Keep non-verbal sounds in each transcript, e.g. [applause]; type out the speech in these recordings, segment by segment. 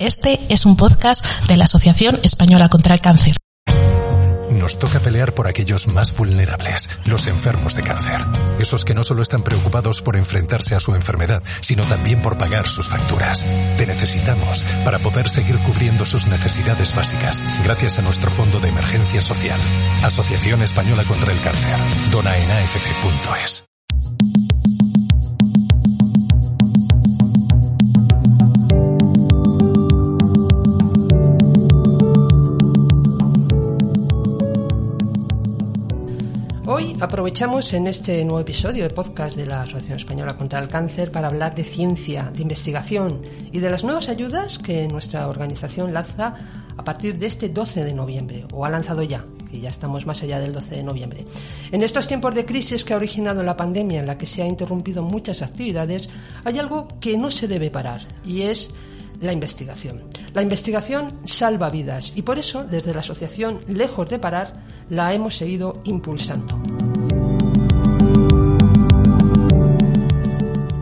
Este es un podcast de la Asociación Española contra el Cáncer. Nos toca pelear por aquellos más vulnerables, los enfermos de cáncer. Esos que no solo están preocupados por enfrentarse a su enfermedad, sino también por pagar sus facturas. Te necesitamos para poder seguir cubriendo sus necesidades básicas, gracias a nuestro Fondo de Emergencia Social. Asociación Española contra el Cáncer. Dona aprovechamos en este nuevo episodio de podcast de la Asociación Española contra el Cáncer para hablar de ciencia, de investigación y de las nuevas ayudas que nuestra organización lanza a partir de este 12 de noviembre, o ha lanzado ya, que ya estamos más allá del 12 de noviembre. En estos tiempos de crisis que ha originado la pandemia, en la que se han interrumpido muchas actividades, hay algo que no se debe parar, y es la investigación. La investigación salva vidas y por eso, desde la asociación Lejos de Parar, la hemos seguido impulsando.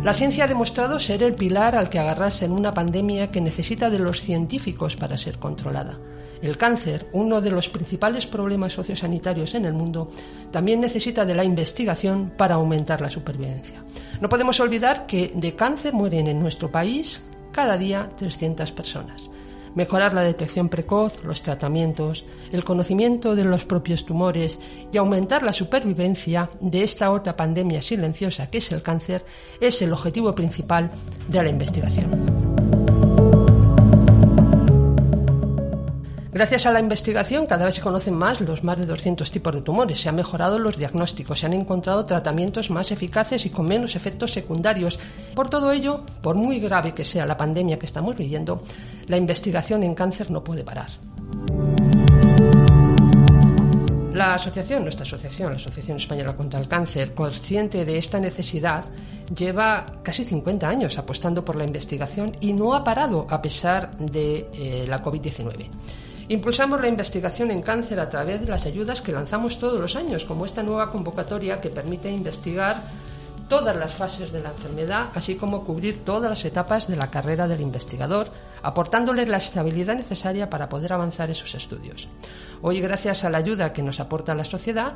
La ciencia ha demostrado ser el pilar al que agarrarse en una pandemia que necesita de los científicos para ser controlada. El cáncer, uno de los principales problemas sociosanitarios en el mundo, también necesita de la investigación para aumentar la supervivencia. No podemos olvidar que de cáncer mueren en nuestro país cada día 300 personas. Mejorar la detección precoz, los tratamientos, el conocimiento de los propios tumores y aumentar la supervivencia de esta otra pandemia silenciosa que es el cáncer es el objetivo principal de la investigación. Gracias a la investigación cada vez se conocen más los más de 200 tipos de tumores, se han mejorado los diagnósticos, se han encontrado tratamientos más eficaces y con menos efectos secundarios. Por todo ello, por muy grave que sea la pandemia que estamos viviendo, la investigación en cáncer no puede parar. La asociación, nuestra asociación, la Asociación Española contra el Cáncer, consciente de esta necesidad, lleva casi 50 años apostando por la investigación y no ha parado a pesar de eh, la COVID-19. Impulsamos la investigación en cáncer a través de las ayudas que lanzamos todos los años, como esta nueva convocatoria que permite investigar todas las fases de la enfermedad, así como cubrir todas las etapas de la carrera del investigador, aportándole la estabilidad necesaria para poder avanzar esos estudios. Hoy, gracias a la ayuda que nos aporta la sociedad,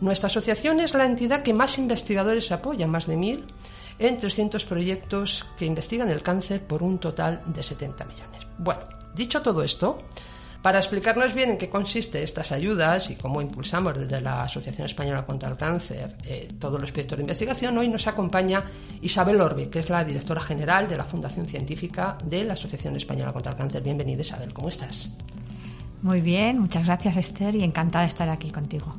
nuestra asociación es la entidad que más investigadores apoya, más de mil, en 300 proyectos que investigan el cáncer por un total de 70 millones. Bueno, dicho todo esto, para explicarnos bien en qué consiste estas ayudas y cómo impulsamos desde la Asociación Española contra el Cáncer eh, todos los proyectos de investigación, hoy nos acompaña Isabel Orbe, que es la directora general de la Fundación Científica de la Asociación Española contra el Cáncer. Bienvenida, Isabel, ¿cómo estás? Muy bien, muchas gracias Esther y encantada de estar aquí contigo.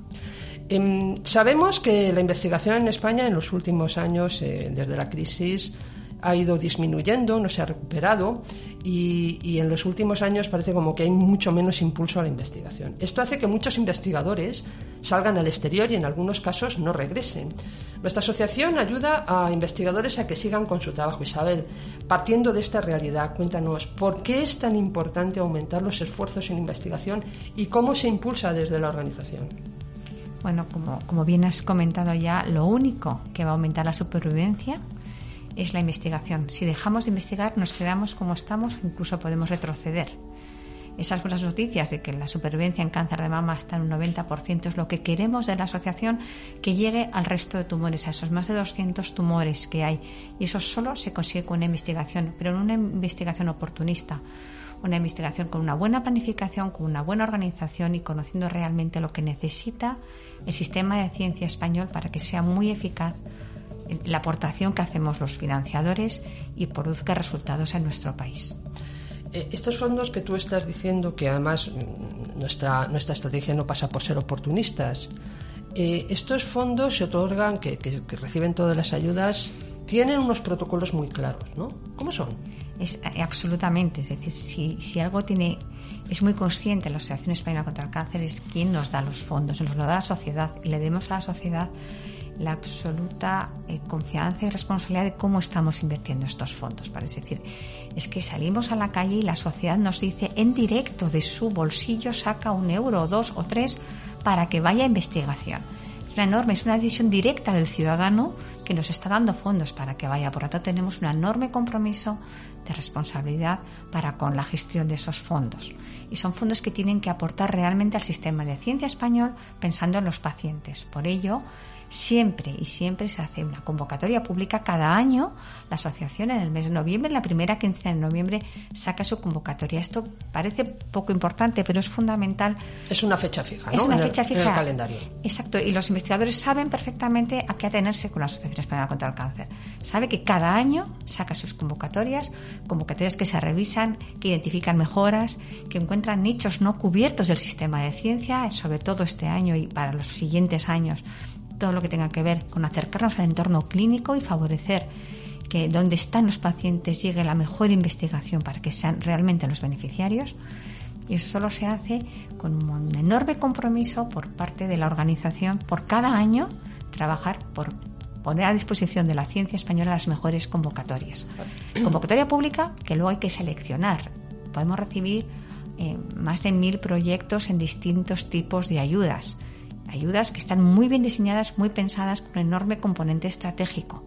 Em, sabemos que la investigación en España en los últimos años, eh, desde la crisis, ha ido disminuyendo, no se ha recuperado y, en los últimos años parece como que hay mucho menos impulso a la investigación. Esto hace que muchos investigadores salgan al exterior y en algunos casos no regresen. Nuestra asociación ayuda a investigadores a que sigan con su trabajo. Isabel, partiendo de esta realidad, cuéntanos por qué es tan importante aumentar los esfuerzos en investigación y cómo se impulsa desde la organización. Bueno, como, como bien has comentado ya, lo único que va a aumentar la supervivencia es la investigación. Si dejamos de investigar, nos quedamos como estamos, incluso podemos retroceder. Esas buenas noticias de que la supervivencia en cáncer de mama está en un 90% es lo que queremos de la asociación que llegue al resto de tumores, a esos más de 200 tumores que hay. Y eso solo se consigue con una investigación, pero en una investigación oportunista una investigación con una buena planificación, con una buena organización y conociendo realmente lo que necesita el sistema de ciencia español para que sea muy eficaz la aportación que hacemos los financiadores y produzca resultados en nuestro país. Eh, estos fondos que tú estás diciendo, que además mm, nuestra, nuestra estrategia no pasa por ser oportunistas, eh, estos fondos se otorgan, que, reciben todas las ayudas, tienen unos protocolos muy claros, ¿no? ¿Cómo son? Es, eh, absolutamente, es decir, si, si algo tiene, es muy consciente la Asociación Española contra el Cáncer, es quien nos da los fondos, nos lo da la sociedad y le demos a la sociedad la absoluta eh, confianza y responsabilidad de cómo estamos invirtiendo estos fondos. Para decir, es que salimos a la calle y la sociedad nos dice en directo de su bolsillo saca un euro o dos o tres para que vaya a investigación. una enorme, es una decisión directa del ciudadano que nos está dando fondos para que vaya. Por lo tanto, tenemos un enorme compromiso de responsabilidad para con la gestión de esos fondos. Y son fondos que tienen que aportar realmente al sistema de ciencia español pensando en los pacientes. Por ello, siempre y siempre se hace una convocatoria pública cada año. La asociación en el mes de noviembre, en la primera quincena de noviembre, saca su convocatoria. Esto parece poco importante, pero es fundamental. Es una fecha fija, ¿no? Es una fecha el, fija. En el calendario. Exacto. Y los investigadores saben perfectamente a qué atenerse con la Asociación Española contra el Cáncer. Sabe que cada año saca sus convocatorias, convocatorias que se revisan, que identifican mejoras, que encuentran nichos no cubiertos del sistema de ciencia, sobre todo este año y para los siguientes años todo lo que tenga que ver con acercarnos al entorno clínico y favorecer que donde están los pacientes llegue la mejor investigación para que sean realmente los beneficiarios. Y eso solo se hace con un enorme compromiso por parte de la organización por cada año trabajar por poner a disposición de la ciencia española las mejores convocatorias. Convocatoria pública que luego hay que seleccionar. Podemos recibir eh, más de mil proyectos en distintos tipos de ayudas ayudas que están muy bien diseñadas, muy pensadas, con un enorme componente estratégico.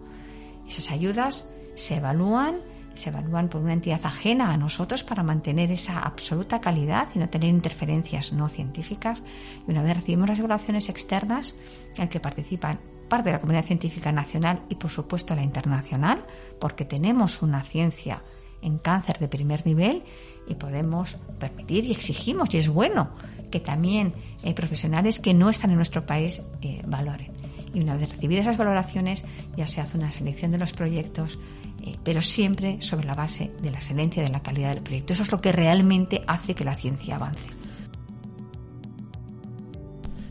Esas ayudas se evalúan, se evalúan por una entidad ajena a nosotros para mantener esa absoluta calidad y no tener interferencias no científicas. Y una vez recibimos las evaluaciones externas, en que participan parte de la comunidad científica nacional y, por supuesto, la internacional, porque tenemos una ciencia en cáncer de primer nivel y podemos permitir y exigimos, y es bueno, que también eh, profesionales que no están en nuestro país eh, valoren. Y una vez recibidas esas valoraciones, ya se hace una selección de los proyectos, eh, pero siempre sobre la base de la excelencia, de la calidad del proyecto. Eso es lo que realmente hace que la ciencia avance.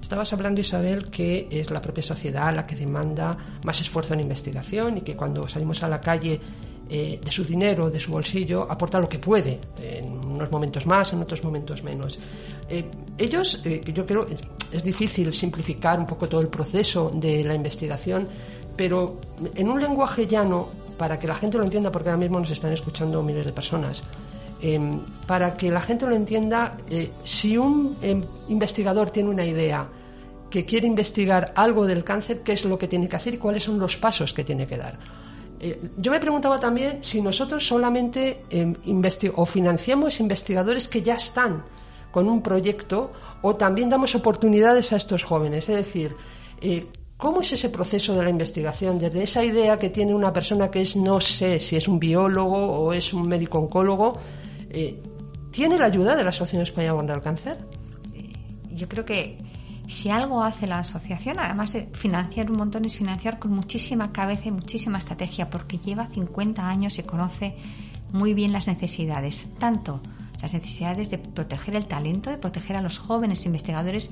Estabas hablando, Isabel, que es la propia sociedad la que demanda más esfuerzo en investigación y que cuando salimos a la calle eh, de su dinero, de su bolsillo, aporta lo que puede, unos momentos más, en otros momentos menos. Eh, ellos, eh, yo creo, es difícil simplificar un poco todo el proceso de la investigación, pero en un lenguaje llano, para que la gente lo entienda, porque ahora mismo nos están escuchando miles de personas, em, para que la gente lo entienda, si un em, investigador tiene una idea, que quiere investigar algo del cáncer, qué es lo que tiene que hacer y cuáles son los pasos que tiene que dar. Eh, yo me preguntaba también si nosotros solamente eh, o financiamos investigadores que ya están con un proyecto o también damos oportunidades a estos jóvenes. Es decir, eh, ¿cómo es ese proceso de la investigación? Desde esa idea que tiene una persona que es, no sé si es un biólogo o es un médico oncólogo, ¿tiene la ayuda de la Asociación Española contra el Cáncer? Yo creo que si algo hace la asociación, además de financiar un montón, es financiar con muchísima cabeza y muchísima estrategia, porque lleva 50 años y conoce muy bien las necesidades, tanto las necesidades de proteger el talento, de proteger a los jóvenes investigadores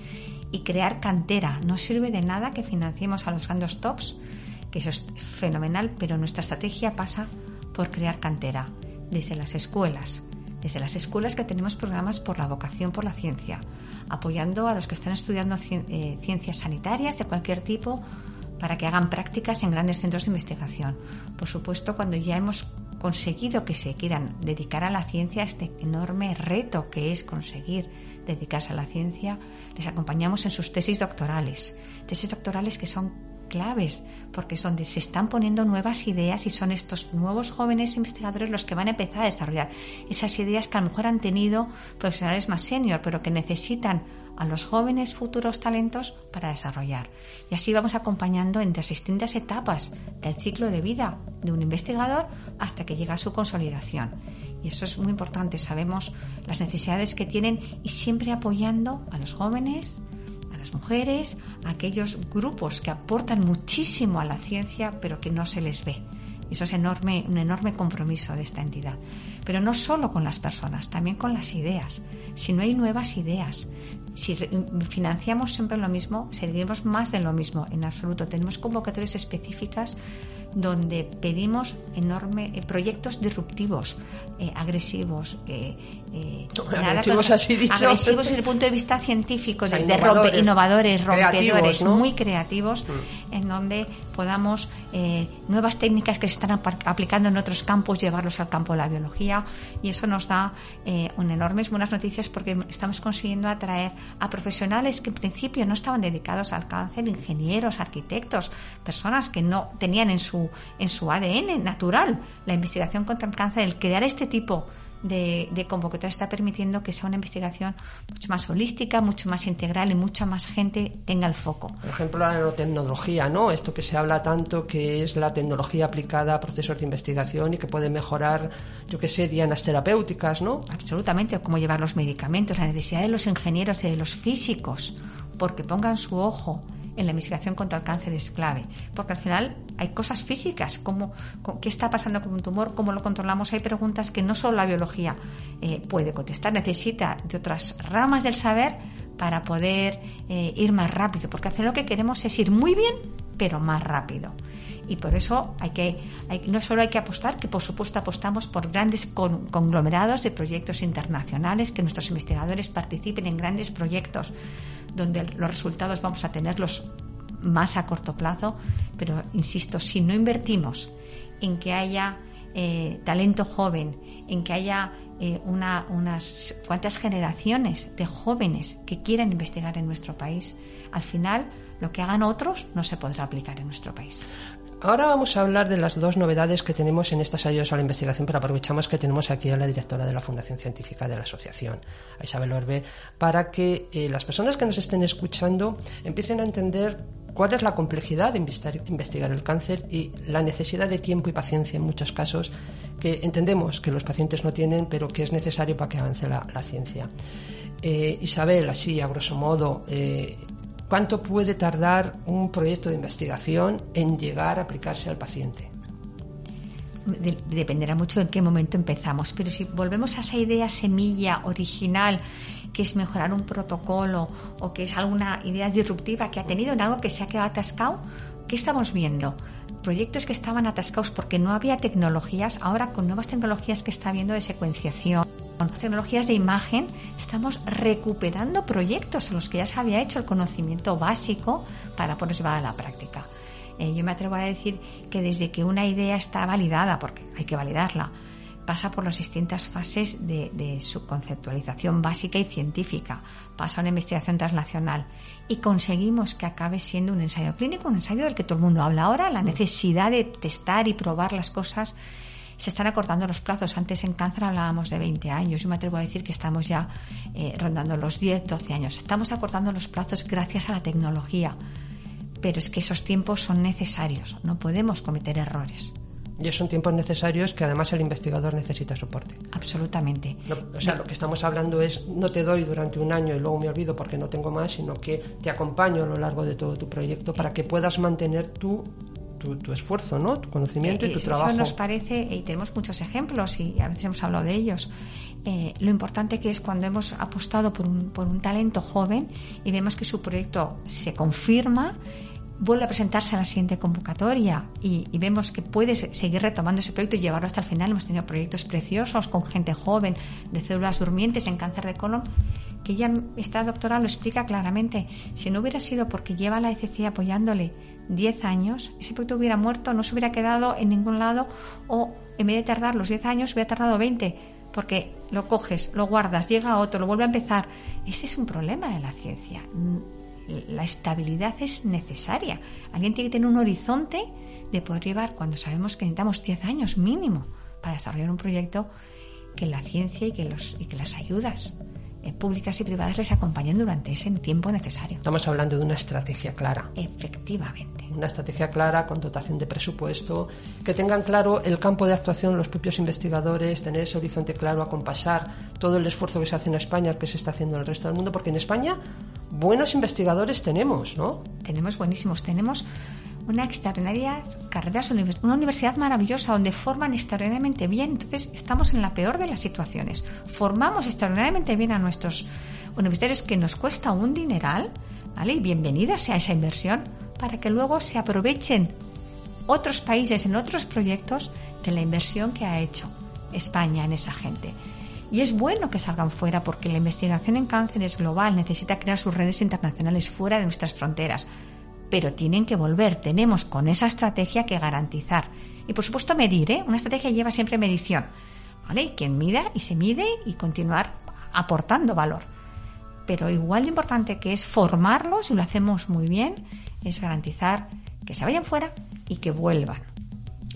y crear cantera. No sirve de nada que financiemos a los grandes tops, que eso es fenomenal, pero nuestra estrategia pasa por crear cantera desde las escuelas, desde las escuelas que tenemos programas por la vocación por la ciencia, apoyando a los que están estudiando eh, ciencias sanitarias de cualquier tipo para que hagan prácticas en grandes centros de investigación. Por supuesto, cuando ya hemos conseguido que se quieran dedicar a la ciencia, este enorme reto que es conseguir dedicarse a la ciencia, les acompañamos en sus tesis doctorales. Tesis doctorales que son claves, porque es donde se están poniendo nuevas ideas y son estos nuevos jóvenes investigadores los que van a empezar a desarrollar esas ideas que a lo mejor han tenido profesionales más senior, pero que necesitan a los jóvenes futuros talentos para desarrollar. Y así vamos acompañando en distintas etapas del ciclo de vida de un investigador hasta que llega a su consolidación. Y eso es muy importante, sabemos las necesidades que tienen y siempre apoyando a los jóvenes, mujeres, aquellos grupos que aportan muchísimo a la ciencia pero que no se les ve. Eso es enorme, un enorme compromiso de esta entidad. Pero no solo con las personas, también con las ideas. Si no hay nuevas ideas, si financiamos siempre lo mismo, seguiremos más de lo mismo. En absoluto, tenemos convocatorias específicas donde pedimos enorme eh, proyectos disruptivos, eh, agresivos, eh, agresivos, así dicho. agresivos desde el punto de vista científico, [laughs] de, innovadores, rompedores, muy creativos, mm. en donde podamos nuevas técnicas que se están aplicando en otros campos llevarlos al campo de la biología y eso nos da un enormes buenas noticias porque estamos consiguiendo atraer a profesionales que en principio no estaban dedicados al cáncer, ingenieros, arquitectos, personas que no tenían en su en su ADN natural. La investigación contra el cáncer, el crear este tipo de, de convocatoria está permitiendo que sea una investigación mucho más holística, mucho más integral y mucha más gente tenga el foco. Por ejemplo, la nanotecnología, ¿no? Esto que se habla tanto que es la tecnología aplicada a procesos de investigación y que puede mejorar, yo qué sé, dianas terapéuticas, ¿no? Absolutamente, cómo llevar los medicamentos, la necesidad de los ingenieros y de los físicos, porque pongan su ojo en la investigación contra el cáncer es clave, porque al final hay cosas físicas, como qué está pasando con un tumor, cómo lo controlamos, hay preguntas que no solo la biología eh, puede contestar, necesita de otras ramas del saber para poder eh, ir más rápido, porque al final lo que queremos es ir muy bien, pero más rápido. Y por eso hay que, no solo hay que apostar, que por supuesto apostamos por grandes conglomerados de proyectos internacionales, que nuestros investigadores participen en grandes proyectos donde los resultados vamos a tenerlos más a corto plazo, pero insisto, si no invertimos en que haya eh, talento joven, en que haya eh, unas cuantas generaciones de jóvenes que quieran investigar en nuestro país, al final lo que hagan otros no se podrá aplicar en nuestro país. Ahora vamos a hablar de las dos novedades que tenemos en estas ayudas a la investigación, pero aprovechamos que tenemos aquí a la directora de la Fundación Científica de la Asociación, a Isabel Orbe, para que eh, las personas que nos estén escuchando empiecen a entender cuál es la complejidad de investigar el cáncer y la necesidad de tiempo y paciencia en muchos casos que entendemos que los pacientes no tienen, pero que es necesario para que avance la, ciencia. Eh, Isabel, así a grosso modo, eh, ¿Cuánto puede tardar un proyecto de investigación en llegar a aplicarse al paciente? dependerá mucho en qué momento empezamos, pero si volvemos a esa idea semilla original, que es mejorar un protocolo o que es alguna idea disruptiva que ha tenido en algo que se ha quedado atascado, ¿qué estamos viendo? Proyectos que estaban atascados porque no había tecnologías, ahora con nuevas tecnologías que está habiendo de secuenciación tecnologías de imagen estamos recuperando proyectos en los que ya se había hecho el conocimiento básico para poderlos llevar a la práctica. Eh, yo me atrevo a decir que desde que una idea está validada, porque hay que validarla, pasa por las distintas fases de, de, su conceptualización básica y científica, pasa a una investigación transnacional y conseguimos que acabe siendo un ensayo clínico, un ensayo del que todo el mundo habla ahora, la necesidad de testar y probar las cosas se están acortando los plazos. Antes en cáncer hablábamos de 20 años. Yo me atrevo a decir que estamos ya eh, rondando los 10, 12 años. Estamos acortando los plazos gracias a la tecnología. Pero es que esos tiempos son necesarios. No podemos cometer errores. Y son tiempos necesarios que además el investigador necesita soporte. Absolutamente. o sea, lo que estamos hablando es no te doy durante un año y luego me olvido porque no tengo más, sino que te acompaño a lo largo de todo tu proyecto para que puedas mantener tu tu, esfuerzo, ¿no? Tu conocimiento y tu trabajo. Eso nos parece, y tenemos muchos ejemplos y a veces hemos hablado de ellos, eh, lo importante que es cuando hemos apostado por un, por un talento joven y vemos que su proyecto se confirma vuelve a presentarse a la siguiente convocatoria y, vemos que puede seguir retomando ese proyecto y llevarlo hasta el final. Hemos tenido proyectos preciosos con gente joven de células durmientes en cáncer de colon que ya esta doctora lo explica claramente. Si no hubiera sido porque lleva la ECC apoyándole 10 años, ese proyecto hubiera muerto, no se hubiera quedado en ningún lado o en vez de tardar los 10 años hubiera tardado 20 porque lo coges, lo guardas, llega otro, lo vuelve a empezar. Ese es un problema de la ciencia. La estabilidad es necesaria. Alguien tiene que tener un horizonte de poder llevar, cuando sabemos que necesitamos 10 años mínimo para desarrollar un proyecto, que la ciencia y que, los, y que las ayudas públicas y privadas les acompañen durante ese tiempo necesario. Estamos hablando de una estrategia clara. Efectivamente. Una estrategia clara con dotación de presupuesto, que tengan claro el campo de actuación los propios investigadores, tener ese horizonte claro, acompasar todo el esfuerzo que se hace en España, que se está haciendo en el resto del mundo, porque en España buenos investigadores tenemos, ¿no? Tenemos buenísimos, tenemos una extraordinaria carrera, una universidad maravillosa donde forman extraordinariamente bien. Entonces, estamos en la peor de las situaciones. Formamos extraordinariamente bien a nuestros universitarios que nos cuesta un dineral, ¿vale? Y bienvenida sea esa inversión para que luego se aprovechen otros países, en otros proyectos, de la inversión que ha hecho España en esa gente. Y es bueno que salgan fuera porque la investigación en cáncer es global, necesita crear sus redes internacionales fuera de nuestras fronteras. Pero tienen que volver, tenemos con esa estrategia que garantizar. Y por supuesto medir, ¿eh? Una estrategia lleva siempre medición. ¿Vale? Quien mida y se mide y continuar aportando valor. Pero igual de importante que es formarlos, y lo hacemos muy bien, es garantizar que se vayan fuera y que vuelvan.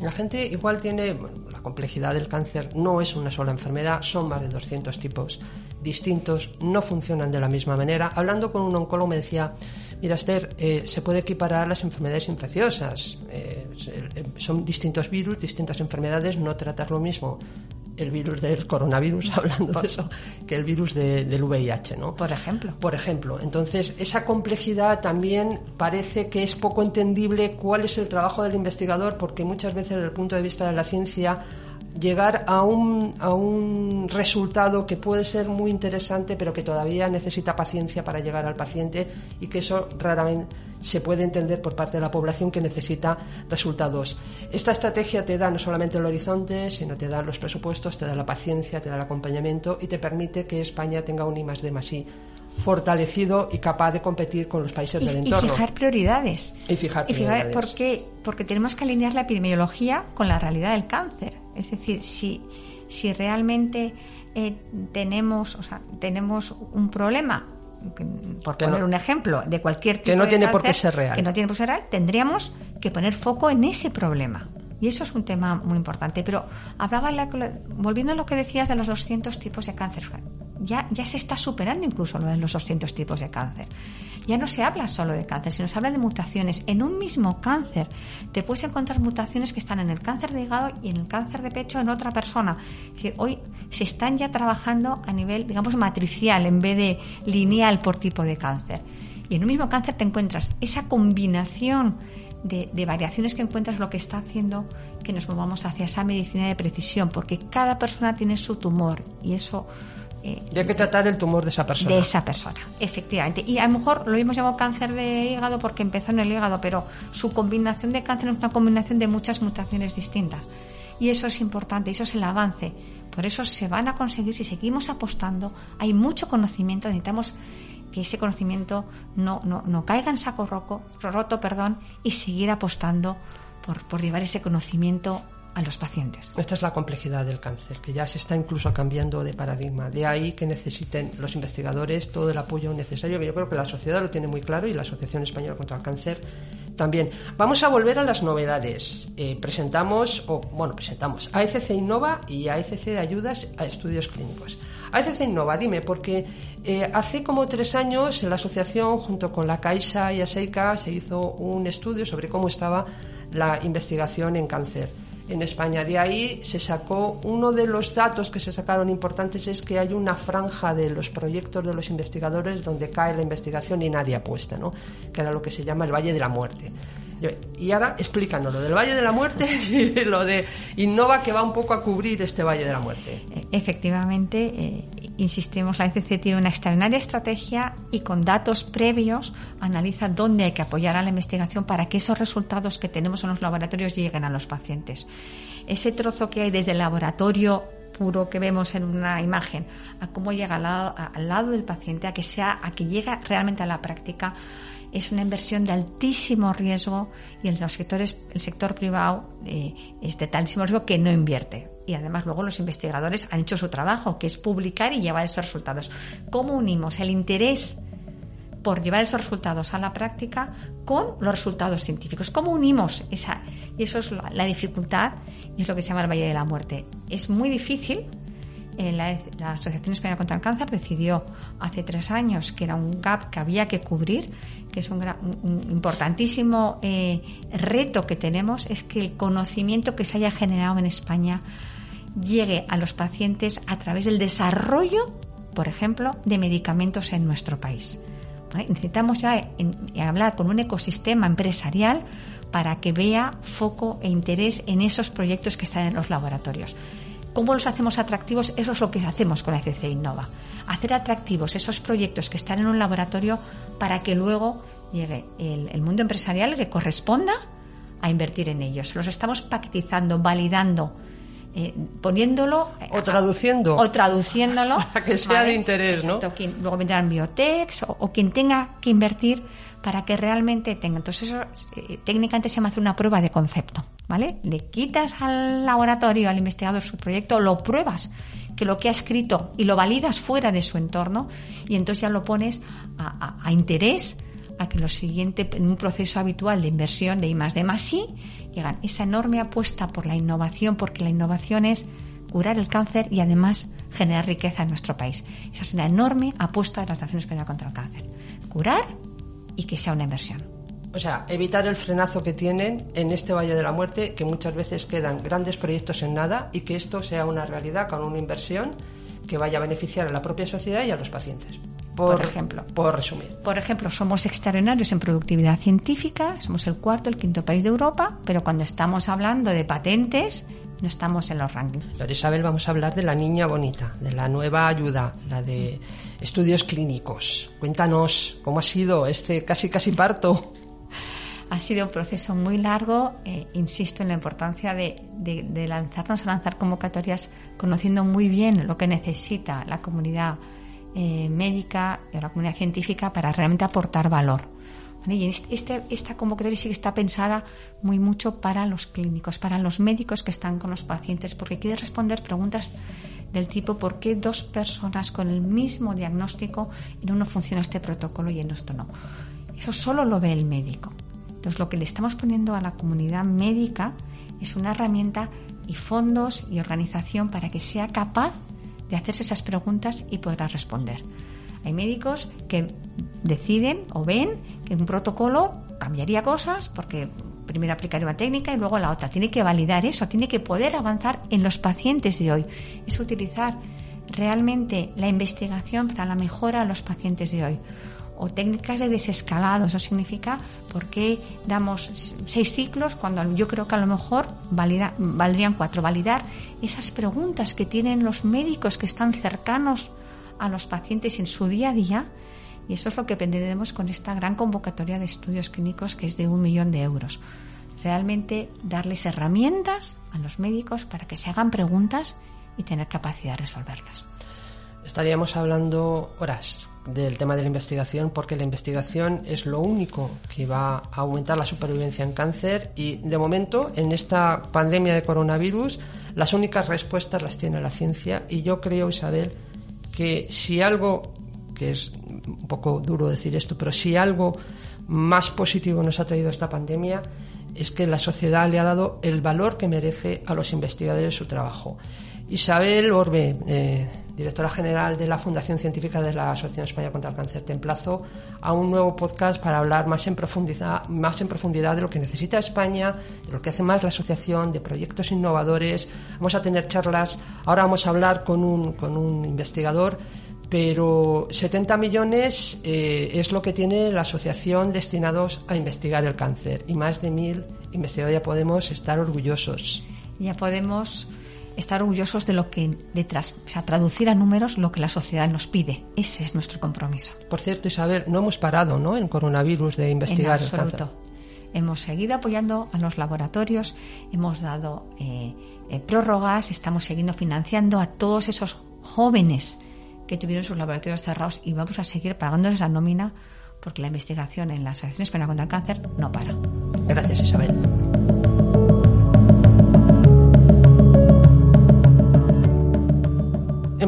La gente igual tiene, la complejidad del cáncer no es una sola enfermedad, son más de 200 tipos distintos, no funcionan de la misma manera. Hablando con un oncólogo me decía, mira Esther, eh, se puede equiparar las enfermedades infecciosas, eh, son distintos virus, distintas enfermedades, no tratar lo mismo el virus del coronavirus, [laughs] hablando de eso, que el virus del VIH, ¿no? Por ejemplo. Por ejemplo. Entonces, esa complejidad también parece que es poco entendible cuál es el trabajo del investigador, porque muchas veces desde el punto de vista de la ciencia llegar a un, a un resultado que puede ser muy interesante, pero que todavía necesita paciencia para llegar al paciente y que eso raramente se puede entender por parte de la población que necesita resultados. Esta estrategia te da no solamente el horizonte, sino te da los presupuestos, te da la paciencia, te da el acompañamiento y te permite que España tenga un I más D más I fortalecido y capaz de competir con los países del entorno. Y fijar prioridades. Y fijar prioridades. ¿por qué? Porque tenemos que alinear la epidemiología con la realidad del cáncer. Es decir, si, si realmente eh, tenemos, o sea, tenemos un problema por poner un ejemplo, de cualquier tipo que no tiene por qué ser real. Que no tiene por qué ser real, tendríamos que poner foco en ese problema. Y eso es un tema muy importante. Pero hablaba, volviendo a lo que decías de los 200 tipos de cáncer, ya, ya se está superando incluso lo de los 200 tipos de cáncer. Ya no se habla solo de cáncer, sino se habla de mutaciones. En un mismo cáncer te puedes encontrar mutaciones que están en el cáncer de hígado y en el cáncer de pecho en otra persona. que hoy se están ya trabajando a nivel, digamos, matricial en vez de lineal por tipo de cáncer. Y en un mismo cáncer te encuentras esa combinación de, de, variaciones que encuentras lo que está haciendo que nos movamos hacia esa medicina de precisión, porque cada persona tiene su tumor y eso eh, y hay que tratar el tumor de esa persona. De esa persona, efectivamente. Y a lo mejor lo hemos llamado cáncer de hígado porque empezó en el hígado, pero su combinación de cáncer es una combinación de muchas mutaciones distintas. Y eso es importante, eso es el avance. Por eso se van a conseguir si seguimos apostando. Hay mucho conocimiento, necesitamos que ese conocimiento no, no, no caiga en saco roto perdón, y seguir apostando por, por llevar ese conocimiento a los pacientes. Esta es la complejidad del cáncer, que ya se está incluso cambiando de paradigma. De ahí que necesiten los investigadores todo el apoyo necesario, que yo creo que la sociedad lo tiene muy claro y la Asociación Española contra el Cáncer también. Vamos a volver a las novedades. Eh, presentamos, o bueno, presentamos AECC Innova y AECC de Ayudas a Estudios Clínicos. AECC Innova, dime, porque eh, hace como tres años la asociación, junto con la Caixa y ASEICA, se hizo un estudio sobre cómo estaba la investigación en cáncer en España. De ahí se sacó, uno de los datos que se sacaron importantes es que hay una franja de los proyectos de los investigadores donde cae la investigación y nadie apuesta, ¿no? que era lo que se llama el Valle de la Muerte. Y ahora explícanos lo del Valle de la Muerte [laughs] y lo de Innova que va un poco a cubrir este Valle de la Muerte. Efectivamente, eh, insistimos, la ECC tiene una extraordinaria estrategia y con datos previos analiza dónde hay que apoyar a la investigación para que esos resultados que tenemos en los laboratorios lleguen a los pacientes. Ese trozo que hay desde el laboratorio puro que vemos en una imagen a cómo llega al lado, al lado del paciente, a que sea, a que llega realmente a la práctica, es una inversión de altísimo riesgo y el, sector privado eh, es de altísimo riesgo que no invierte. Y además luego los investigadores han hecho su trabajo, que es publicar y llevar esos resultados. ¿Cómo unimos el interés por llevar esos resultados a la práctica con los resultados científicos? ¿Cómo unimos esa? Y eso es la, la dificultad y es lo que se llama el Valle de la Muerte. Es muy difícil eh, la, Asociación Española contra el Cáncer decidió hace tres años que era un gap que había que cubrir, que es un, importantísimo eh, reto que tenemos, es que el conocimiento que se haya generado en España llegue a los pacientes a través del desarrollo, por ejemplo, de medicamentos en nuestro país. Necesitamos ya hablar con un ecosistema empresarial para que vea foco e interés en esos proyectos que están en los laboratorios. ¿Cómo los hacemos atractivos? Eso es lo que hacemos con la ECC Innova. Hacer atractivos esos proyectos que están en un laboratorio para que luego llegue el, mundo empresarial que corresponda a invertir en ellos. Los estamos pactizando, validando, eh, poniéndolo o traduciendo o traduciéndolo [laughs] para que sea de interés, ¿no? luego vendrán biotex o, o, quien tenga que invertir para que realmente tenga. Entonces eso eh, técnicamente se llama hacer una prueba de concepto, ¿vale? Le quitas al laboratorio, al investigador su proyecto, lo pruebas que lo que ha escrito y lo validas fuera de su entorno y entonces ya lo pones a, a, a interés a que lo siguiente, en un proceso habitual de inversión de I más D más I, llegan esa enorme apuesta por la innovación, porque la innovación es curar el cáncer y además generar riqueza en nuestro país. Esa es una enorme apuesta de la Asociación Española contra el Cáncer. Curar y que sea una inversión. O sea, evitar el frenazo que tienen en este Valle de la Muerte, que muchas veces quedan grandes proyectos en nada y que esto sea una realidad con una inversión que vaya a beneficiar a la propia sociedad y a los pacientes. Por, por, ejemplo. Por resumir. Por ejemplo, somos extraordinarios en productividad científica, somos el cuarto, el quinto país de Europa, pero cuando estamos hablando de patentes, no estamos en los rankings. Lore Isabel, vamos a hablar de la niña bonita, de la nueva ayuda, la de estudios clínicos. Cuéntanos cómo ha sido este casi casi parto. Ha sido un proceso muy largo, eh, insisto en la importancia de, de, de lanzarnos a lanzar convocatorias conociendo muy bien lo que necesita la comunidad eh, médica y la comunidad científica para realmente aportar valor. ¿Vale? Y este, esta convocatoria sí que está pensada muy mucho para los clínicos, para los médicos que están con los pacientes, porque quiere responder preguntas del tipo ¿por qué dos personas con el mismo diagnóstico en uno funciona este protocolo y en esto no? Eso solo lo ve el médico. Entonces lo que le estamos poniendo a la comunidad médica es una herramienta y fondos y organización para que sea capaz de hacerse esas preguntas y podrá responder. Hay médicos que deciden o ven que un protocolo cambiaría cosas porque primero aplicaría una técnica y luego la otra. Tiene que validar eso, tiene que poder avanzar en los pacientes de hoy. Es utilizar realmente la investigación para la mejora a los pacientes de hoy. O técnicas de desescalado, eso significa por qué damos seis ciclos cuando yo creo que a lo mejor valdrían cuatro. Validar esas preguntas que tienen los médicos que están cercanos a los pacientes en su día a día y eso es lo que pretendemos con esta gran convocatoria de estudios clínicos que es de un millón de euros. Realmente darles herramientas a los médicos para que se hagan preguntas y tener capacidad de resolverlas. Estaríamos hablando horas del tema de la investigación porque la investigación es lo único que va a aumentar la supervivencia en cáncer y de momento en esta pandemia de coronavirus las únicas respuestas las tiene la ciencia y yo creo Isabel que si algo que es un poco duro decir esto pero si algo más positivo nos ha traído esta pandemia es que la sociedad le ha dado el valor que merece a los investigadores su trabajo. Isabel Orbe eh, directora general de la Fundación Científica de la Asociación Española contra el Cáncer. Te emplazo a un nuevo podcast para hablar más en profundidad, de lo que necesita España, de lo que hace más la asociación, de proyectos innovadores. Vamos a tener charlas. Ahora vamos a hablar con un, con un investigador pero 70 millones eh, es lo que tiene la asociación destinados a investigar el cáncer y más de mil investigadores ya podemos estar orgullosos. Ya podemos estar orgullosos de lo que detrás, o sea, traducir a números lo que la sociedad nos pide. Ese es nuestro compromiso. Por cierto, Isabel, no hemos parado, ¿no? En coronavirus de investigar en absoluto. el cáncer. Hemos seguido apoyando a los laboratorios, hemos dado eh, eh, prórrogas, estamos siguiendo financiando a todos esos jóvenes que tuvieron sus laboratorios cerrados y vamos a seguir pagándoles la nómina porque la investigación en la Asociación Española contra el Cáncer no para. Gracias, Isabel.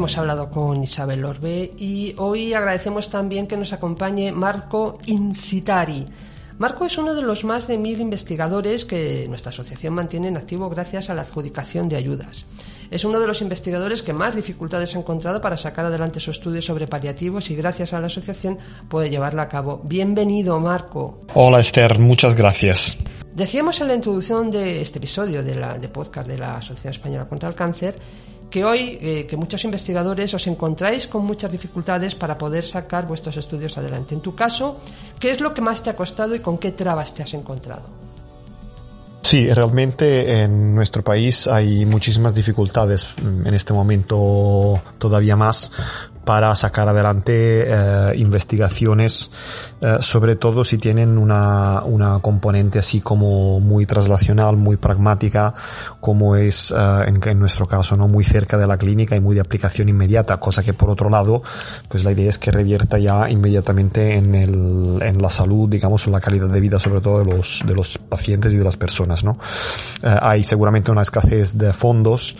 Hemos hablado con Isabel Orbe y hoy agradecemos también que nos acompañe Marco Incitari. Marco es uno de los más de mil investigadores que nuestra asociación mantiene en activo gracias a la adjudicación de ayudas. Es uno de los investigadores que más dificultades ha encontrado para sacar adelante su estudio sobre paliativos y gracias a la asociación puede llevarlo a cabo. Bienvenido, Marco. Hola, Esther. Muchas gracias. Decíamos en la introducción de este episodio de, la, de podcast de la Asociación Española contra el Cáncer que hoy eh, que muchos investigadores os encontráis con muchas dificultades para poder sacar vuestros estudios adelante. En tu caso, ¿qué es lo que más te ha costado y con qué trabas te has encontrado? Sí, realmente en nuestro país hay muchísimas dificultades, en este momento todavía más, para sacar adelante eh, investigaciones, eh, sobre todo si tienen una, una, componente así como muy traslacional, muy pragmática, como es eh, en, en, nuestro caso, no muy cerca de la clínica y muy de aplicación inmediata, cosa que por otro lado, pues la idea es que revierta ya inmediatamente en, el, en la salud, digamos, en la calidad de vida, sobre todo de los, de los pacientes y de las personas, ¿no? hay seguramente una escasez de fondos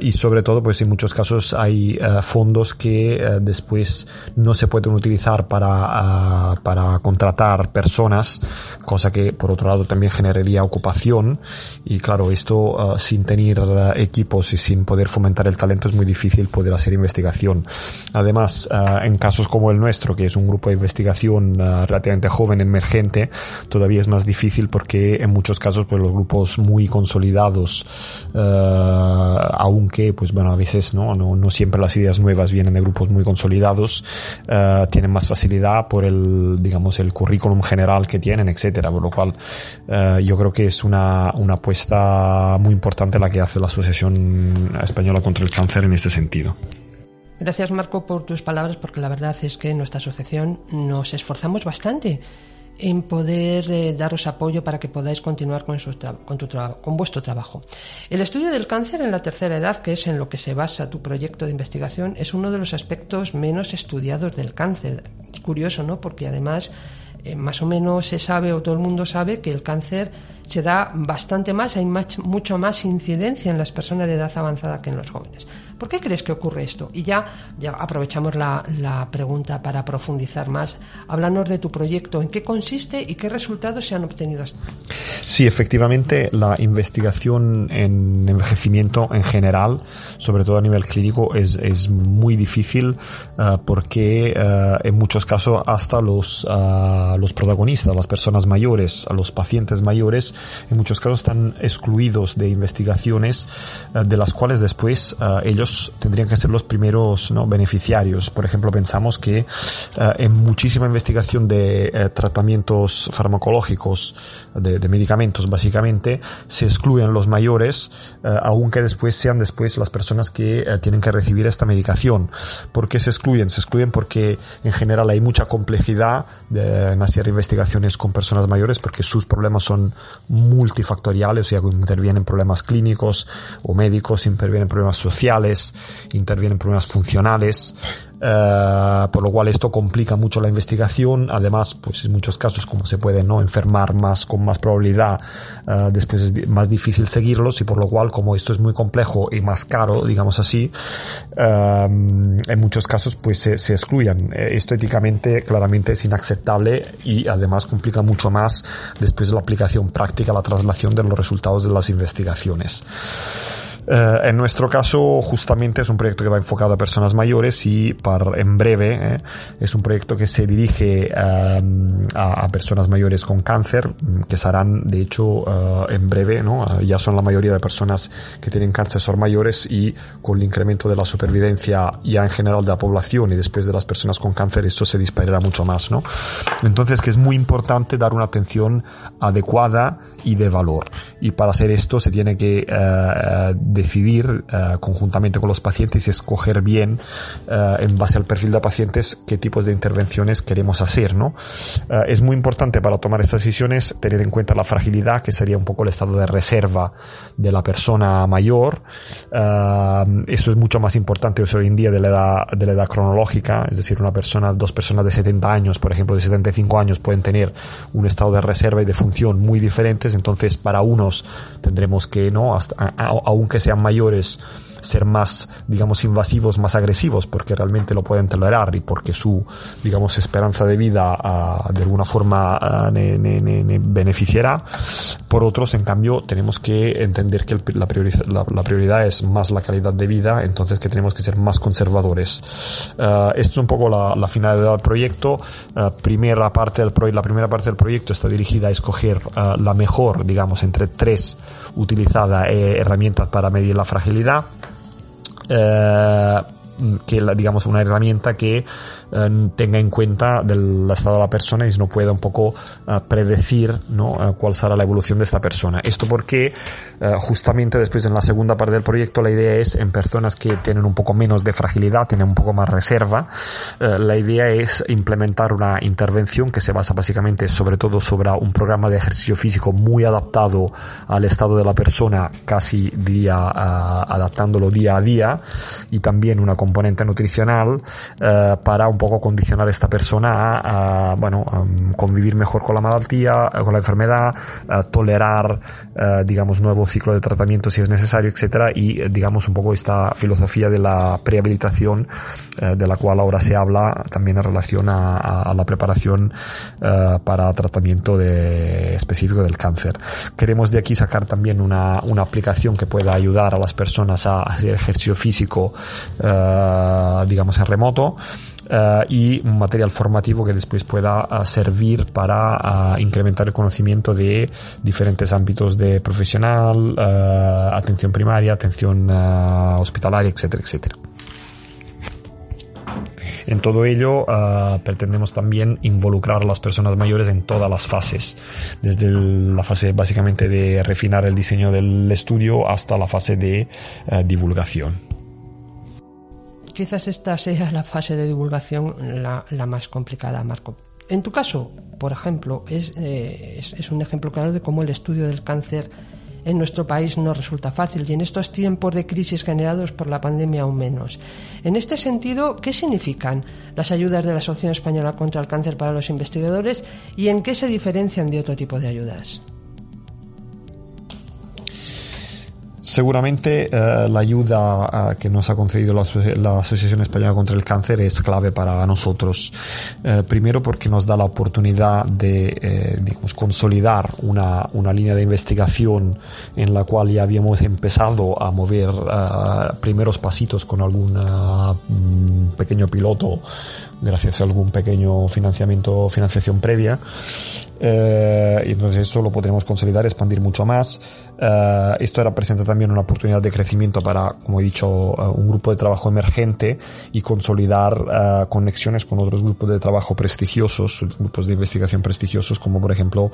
y sobre todo, pues en muchos casos hay fondos que eh, después no se pueden utilizar para, ah, para contratar personas, cosa que por otro lado también generaría ocupación y claro, esto ah, sin tener ah, equipos y sin poder fomentar el talento es muy difícil poder hacer investigación. Además, en casos como el nuestro, que es un grupo de investigación relativamente joven, emergente, todavía es más difícil porque en muchos casos pues los grupos muy consolidados, aunque pues bueno, a veces no, no, no siempre las ideas nuevas vienen de grupos muy consolidados, uh, tienen más facilidad por el, digamos, el currículum general que tienen, etcétera, por lo cual uh, yo creo que es una, una apuesta muy importante la que hace la Asociación Española contra el Cáncer en este sentido. Gracias Marco por tus palabras porque la verdad es que en nuestra asociación nos esforzamos bastante en poder eh, daros apoyo para que podáis continuar con, con, tu con vuestro trabajo. El estudio del cáncer en la tercera edad, que es en lo que se basa tu proyecto de investigación, es uno de los aspectos menos estudiados del cáncer. Es curioso, ¿no? Porque además eh, más o menos se sabe o todo el mundo sabe que el cáncer se da bastante más, hay mucho más incidencia en las personas de edad avanzada que en los jóvenes. ¿Por qué crees que ocurre esto? Y ya, ya aprovechamos la, la pregunta para profundizar más. Háblanos de tu proyecto, en qué consiste y qué resultados se han obtenido hasta Sí, efectivamente, la investigación en envejecimiento en general, sobre todo a nivel clínico, es, es muy difícil uh, porque uh, en muchos casos hasta los, uh, los protagonistas, las personas mayores, los pacientes mayores, en muchos casos están excluidos de investigaciones de las cuales después ellos tendrían que ser los primeros beneficiarios. Por ejemplo, pensamos que eh, en muchísima investigación de eh, tratamientos farmacológicos, de, de, medicamentos básicamente, se excluyen los mayores, eh, aunque después sean después las personas que tienen que recibir esta medicación. ¿Por qué se excluyen? Se excluyen porque en general hay mucha complejidad de, en hacer investigaciones con personas mayores porque sus problemas son multifactoriales, o sea, intervienen problemas clínicos o médicos, intervienen problemas sociales, intervienen problemas funcionales, eh, por lo cual esto complica mucho la investigación. Además, pues en muchos casos, como se puede no enfermar más con más probabilidad, eh, después es más difícil seguirlos y por lo cual, como esto es muy complejo y más caro, digamos así, eh, en muchos casos pues se, se excluyan. Esto éticamente claramente es inaceptable y además complica mucho más después de la aplicación práctica, la traslación de los resultados de las investigaciones. Eh, en nuestro caso, justamente es un proyecto que va enfocado a personas mayores y para, en breve eh, es un proyecto que se dirige um, a, a, personas mayores con cáncer, mm, que serán, de hecho, uh, en breve, ¿no? Uh, ya son la mayoría de personas que tienen cáncer son mayores y con el incremento de la supervivencia ya en general de la población y después de las personas con cáncer, esto se disparará mucho más, ¿no? Entonces, que es muy importante dar una atención adecuada y de valor. Y para hacer esto se tiene que uh, decidir uh, conjuntamente con los pacientes y escoger bien uh, en base al perfil de pacientes qué tipos de intervenciones queremos hacer, ¿no? Uh, es muy importante para tomar estas decisiones tener en cuenta la fragilidad, que sería un poco el estado de reserva de la persona mayor. esto es mucho más importante hoy en día de la edad, de la edad cronológica, es decir, una persona, dos personas de 70 años, por ejemplo, de 75 años pueden tener un estado de reserva y de función muy diferentes, entonces para unos tendremos que, ¿no? Hasta, a, sean mayores, ser más, digamos, invasivos, más agresivos, porque realmente lo pueden tolerar y porque su, digamos, esperanza de vida uh, de alguna forma uh, ne, ne, ne, beneficiará. Por otros, en cambio, tenemos que entender que el, la, prioridad, la, la, prioridad es más la calidad de vida, entonces que tenemos que ser más conservadores. Uh, esto es un poco la, la finalidad del proyecto. primera parte del pro, la primera parte del proyecto está dirigida a escoger la mejor, digamos, entre tres utilizadas eh, herramientas para medir la fragilidad. Eh, que la, digamos una herramienta que eh, tenga en cuenta del estado de la persona y no pueda un poco eh, predecir ¿no? Eh, cuál será la evolución de esta persona. Esto porque justamente después en la segunda parte del proyecto la idea es en personas que tienen un poco menos de fragilidad, tienen un poco más reserva, la idea es implementar una intervención que se basa básicamente sobre todo sobre un programa de ejercicio físico muy adaptado al estado de la persona, casi día, adaptándolo día a día y también una componente nutricional eh, para un poco condicionar a esta persona a, bueno, convivir mejor con la malaltía, con la enfermedad, tolerar, eh, digamos, nuevo ciclo de tratamiento si es necesario, etcétera, y digamos un poco esta filosofía de la prehabilitación eh, de la cual ahora se habla también en relación a, la preparación para tratamiento de, específico del cáncer. Queremos de aquí sacar también una, una aplicación que pueda ayudar a las personas a hacer ejercicio físico eh, digamos, en remoto. Eh, y un material formativo que después pueda eh, servir para incrementar el conocimiento de diferentes ámbitos de profesional, atención primaria, atención hospitalaria, etcétera, etcétera. En todo ello pretendemos también involucrar a las personas mayores en todas las fases, desde la fase básicamente de refinar el diseño del estudio hasta la fase de divulgación. Quizás esta sea la fase de divulgación la, más complicada, Marco. En tu caso, por ejemplo, eh, es, es, un ejemplo claro de cómo el estudio del cáncer en nuestro país no resulta fácil y en estos tiempos de crisis generados por la pandemia aún menos. En este sentido, ¿qué significan las ayudas de la Asociación Española contra el Cáncer para los investigadores y en qué se diferencian de otro tipo de ayudas? Seguramente eh, la ayuda eh, que nos ha concedido la, Asociación Española contra el Cáncer es clave para nosotros. Eh, primero porque nos da la oportunidad de consolidar una, una, línea de investigación en la cual ya habíamos empezado a mover primeros pasitos con algún mm, pequeño piloto gracias a algún pequeño financiamiento, financiación previa. y entonces eso lo podremos consolidar, expandir mucho más. Uh, esto representa también una oportunidad de crecimiento para, como he dicho, uh, un grupo de trabajo emergente y consolidar conexiones con otros grupos de trabajo prestigiosos, grupos de investigación prestigiosos, como por ejemplo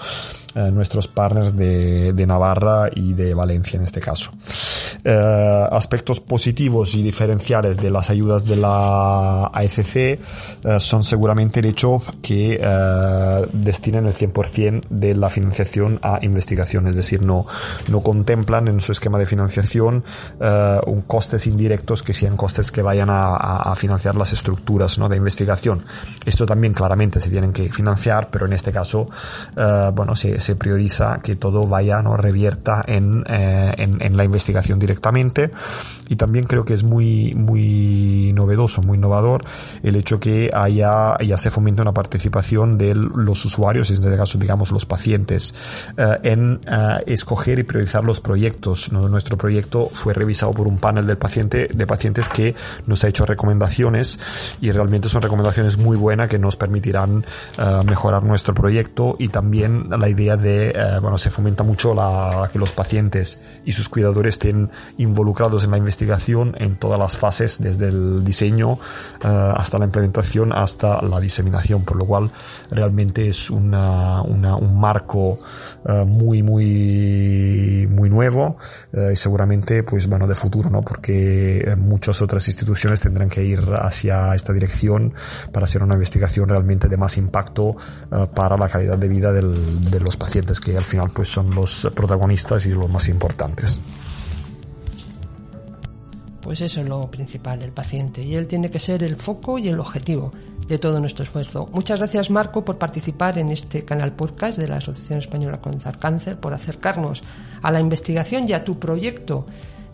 nuestros partners de, de, Navarra y de Valencia en este caso. aspectos positivos y diferenciales de las ayudas de la AFC son seguramente el hecho que destinan el 100% de la financiación a investigación, es decir, no no contemplan en su esquema de financiación uh, un costes indirectos que sean costes que vayan a, a, financiar las estructuras ¿no? de investigación. Esto también claramente se tienen que financiar, pero en este caso, uh, bueno, se, se, prioriza que todo vaya, no revierta en, eh, en, en, la investigación directamente. Y también creo que es muy, muy novedoso, muy innovador el hecho que haya, ya se fomente una participación de los usuarios, en este caso, digamos, los pacientes, uh, en escoger y priorizar los proyectos. Nuestro proyecto fue revisado por un panel del paciente, de pacientes que nos ha hecho recomendaciones y realmente son recomendaciones muy buenas que nos permitirán uh, mejorar nuestro proyecto y también la idea de, uh, bueno, se fomenta mucho la, que los pacientes y sus cuidadores estén involucrados en la investigación en todas las fases, desde el diseño uh, hasta la implementación hasta la diseminación, por lo cual realmente es una, un marco muy, muy muy, nuevo eh, y seguramente pues bueno de futuro, ¿no? Porque eh, muchas otras instituciones tendrán que ir hacia esta dirección para hacer una investigación realmente de más impacto eh, para la calidad de vida del, de los pacientes que al final pues son los protagonistas y los más importantes. Pues eso es lo principal, el paciente. Y él tiene que ser el foco y el objetivo de todo nuestro esfuerzo. Muchas gracias, Marco, por participar en este canal podcast de la Asociación Española contra el Cáncer, por acercarnos a la investigación y a tu proyecto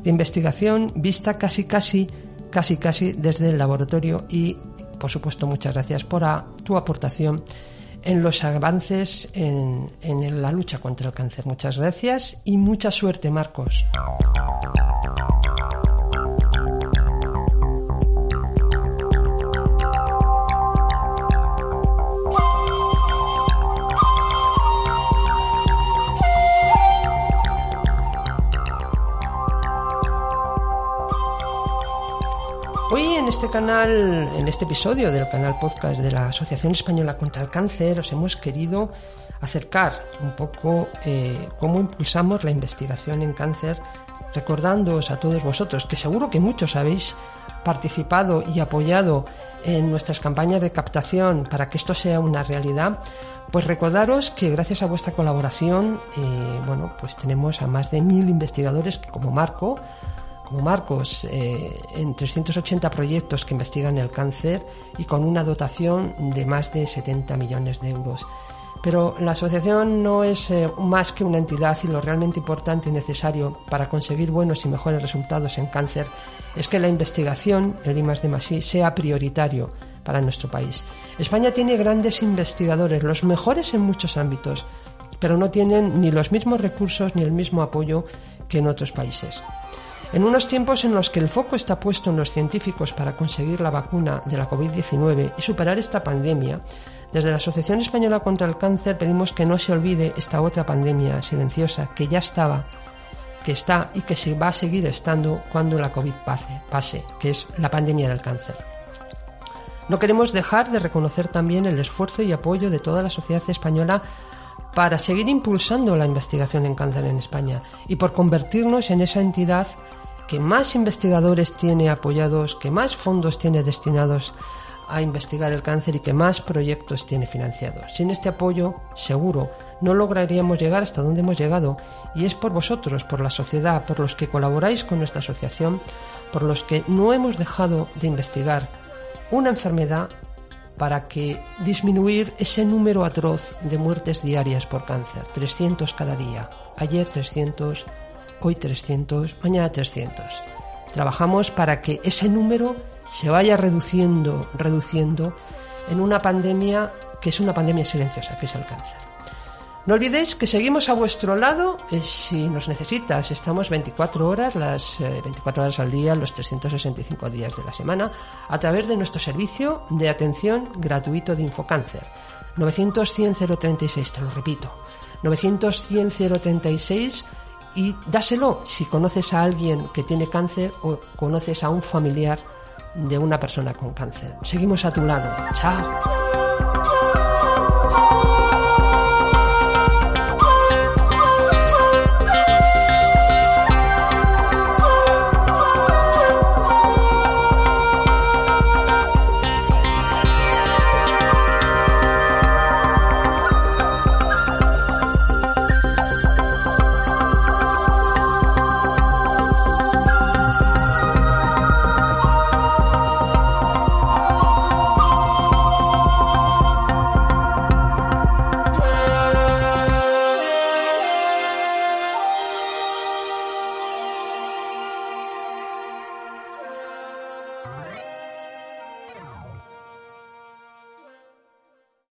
de investigación vista casi, casi, casi, casi desde el laboratorio. Y, por supuesto, muchas gracias por tu aportación en los avances en, en la lucha contra el cáncer. Muchas gracias y mucha suerte, Marcos. Este canal, en este episodio del canal podcast de la Asociación Española contra el Cáncer, os hemos querido acercar un poco eh, cómo impulsamos la investigación en cáncer, recordándoos a todos vosotros, que seguro que muchos habéis participado y apoyado en nuestras campañas de captación para que esto sea una realidad, pues recordaros que gracias a vuestra colaboración, eh, bueno, pues tenemos a más de mil investigadores que como Marco, como Marcos, eh, en 380 proyectos que investigan el cáncer y con una dotación de más de 70 millones de euros. Pero la asociación no es eh, más que una entidad y lo realmente importante y necesario para conseguir buenos y mejores resultados en cáncer es que la investigación, el I sea prioritario para nuestro país. España tiene grandes investigadores, los mejores en muchos ámbitos, pero no tienen ni los mismos recursos ni el mismo apoyo que en otros países. En unos tiempos en los que el foco está puesto en los científicos para conseguir la vacuna de la COVID-19 y superar esta pandemia, desde la Asociación Española contra el Cáncer pedimos que no se olvide esta otra pandemia silenciosa que ya estaba, que está y que se va a seguir estando cuando la COVID pase, pase que es la pandemia del cáncer. No queremos dejar de reconocer también el esfuerzo y apoyo de toda la sociedad española para seguir impulsando la investigación en cáncer en España y por convertirnos en esa entidad que más investigadores tiene apoyados, que más fondos tiene destinados a investigar el cáncer y que más proyectos tiene financiados. Sin este apoyo, seguro, no lograríamos llegar hasta donde hemos llegado y es por vosotros, por la sociedad, por los que colaboráis con nuestra asociación, por los que no hemos dejado de investigar una enfermedad para que disminuir ese número atroz de muertes diarias por cáncer, 300 cada día. Ayer 300, hoy 300, mañana 300. Trabajamos para que ese número se vaya reduciendo, reduciendo en una pandemia que es una pandemia silenciosa, que es el cáncer. No olvidéis que seguimos a vuestro lado eh, si nos necesitas. Estamos 24 horas, las 24 eh, horas al día, los 365 días de la semana, a través de nuestro servicio de atención gratuito de Infocáncer. 900-100-036, te lo repito. 900-100-036 y dáselo si conoces a alguien que tiene cáncer o conoces a un familiar de una persona con cáncer. Seguimos a tu lado. Chao.